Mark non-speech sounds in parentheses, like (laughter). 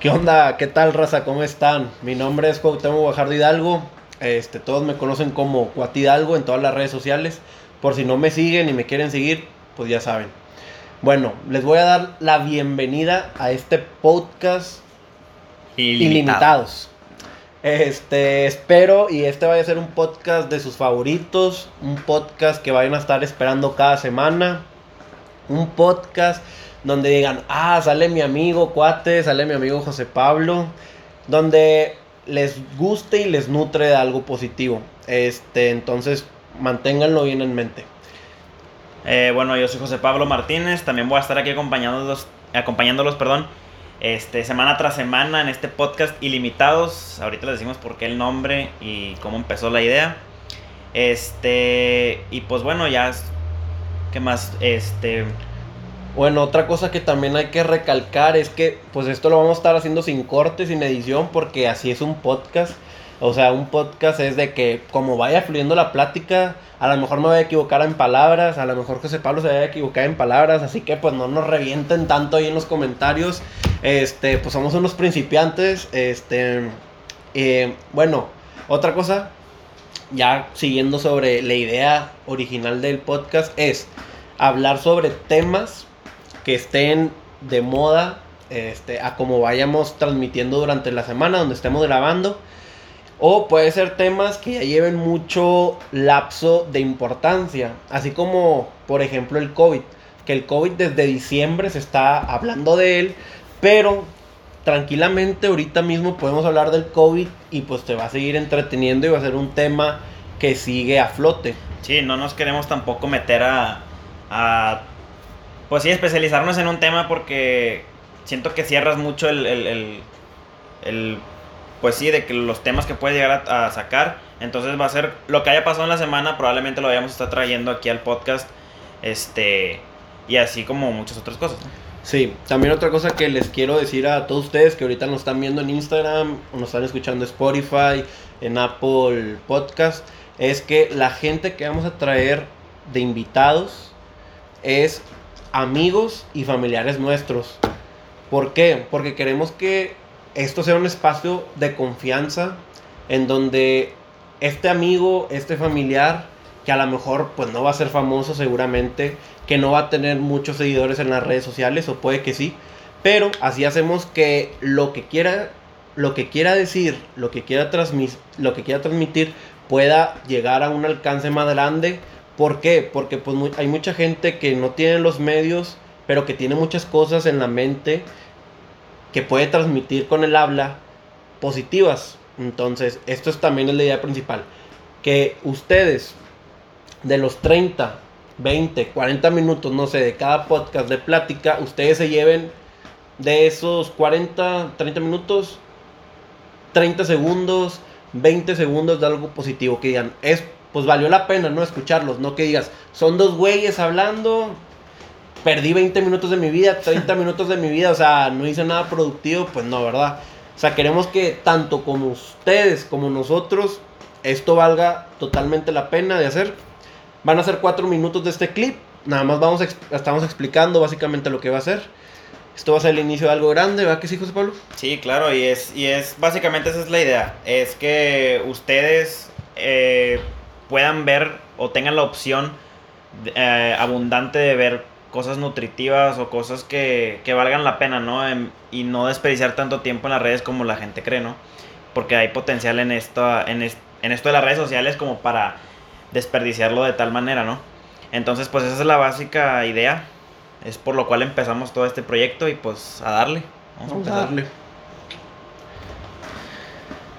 ¿Qué onda? ¿Qué tal, raza? ¿Cómo están? Mi nombre es Cuauhtémoc Guajardo Hidalgo. Este, todos me conocen como Cuat Hidalgo en todas las redes sociales. Por si no me siguen y me quieren seguir, pues ya saben. Bueno, les voy a dar la bienvenida a este podcast Ilimitados. Este, espero y este vaya a ser un podcast de sus favoritos, un podcast que vayan a estar esperando cada semana, un podcast donde digan, ah, sale mi amigo Cuate, sale mi amigo José Pablo, donde les guste y les nutre de algo positivo. Este, entonces, manténganlo bien en mente. Eh, bueno, yo soy José Pablo Martínez, también voy a estar aquí acompañándolos, acompañándolos, perdón, este, semana tras semana en este podcast Ilimitados. Ahorita les decimos por qué el nombre y cómo empezó la idea. Este, y pues bueno, ya, ¿qué más? Este, bueno, otra cosa que también hay que recalcar es que pues esto lo vamos a estar haciendo sin corte, sin edición, porque así es un podcast. O sea, un podcast es de que como vaya fluyendo la plática, a lo mejor me voy a equivocar en palabras, a lo mejor José Pablo se vaya a equivocar en palabras, así que pues no nos revienten tanto ahí en los comentarios. Este, pues somos unos principiantes, este, eh, bueno, otra cosa, ya siguiendo sobre la idea original del podcast, es hablar sobre temas que estén de moda este, a como vayamos transmitiendo durante la semana, donde estemos grabando. O puede ser temas que ya lleven mucho lapso de importancia, así como por ejemplo el COVID, que el COVID desde diciembre se está hablando de él, pero tranquilamente ahorita mismo podemos hablar del COVID y pues te va a seguir entreteniendo y va a ser un tema que sigue a flote. Sí, no nos queremos tampoco meter a, a pues sí, especializarnos en un tema porque siento que cierras mucho el, el, el, pues sí, de que los temas que puedes llegar a, sacar. Entonces va a ser lo que haya pasado en la semana, probablemente lo vayamos a estar trayendo aquí al podcast. Este, y así como muchas otras cosas. Sí, también otra cosa que les quiero decir a todos ustedes que ahorita nos están viendo en Instagram, nos están escuchando Spotify, en Apple Podcast, es que la gente que vamos a traer de invitados es amigos y familiares nuestros. ¿Por qué? Porque queremos que esto sea un espacio de confianza en donde este amigo, este familiar, que a lo mejor pues no va a ser famoso seguramente, que no va a tener muchos seguidores en las redes sociales o puede que sí, pero así hacemos que lo que quiera lo que quiera decir, lo que quiera transmitir, lo que quiera transmitir pueda llegar a un alcance más grande ¿Por qué? Porque pues hay mucha gente que no tiene los medios, pero que tiene muchas cosas en la mente que puede transmitir con el habla positivas. Entonces, esto es también la idea principal. Que ustedes, de los 30, 20, 40 minutos, no sé, de cada podcast de plática, ustedes se lleven de esos 40, 30 minutos, 30 segundos, 20 segundos de algo positivo. Que digan, es pues valió la pena, ¿no? Escucharlos, no que digas, son dos güeyes hablando, perdí 20 minutos de mi vida, 30 (laughs) minutos de mi vida, o sea, no hice nada productivo, pues no, ¿verdad? O sea, queremos que tanto como ustedes como nosotros, esto valga totalmente la pena de hacer. Van a ser cuatro minutos de este clip, nada más vamos estamos explicando básicamente lo que va a ser. Esto va a ser el inicio de algo grande, ¿verdad que sí, José Pablo? Sí, claro, y es, y es básicamente esa es la idea, es que ustedes... Eh, puedan ver o tengan la opción eh, abundante de ver cosas nutritivas o cosas que, valgan la pena, ¿no? y no desperdiciar tanto tiempo en las redes como la gente cree, ¿no? Porque hay potencial en esto, en, en esto de las redes sociales como para desperdiciarlo de tal manera, ¿no? Entonces, pues esa es la básica idea. Es por lo cual empezamos todo este proyecto y pues a darle. Vamos, a darle.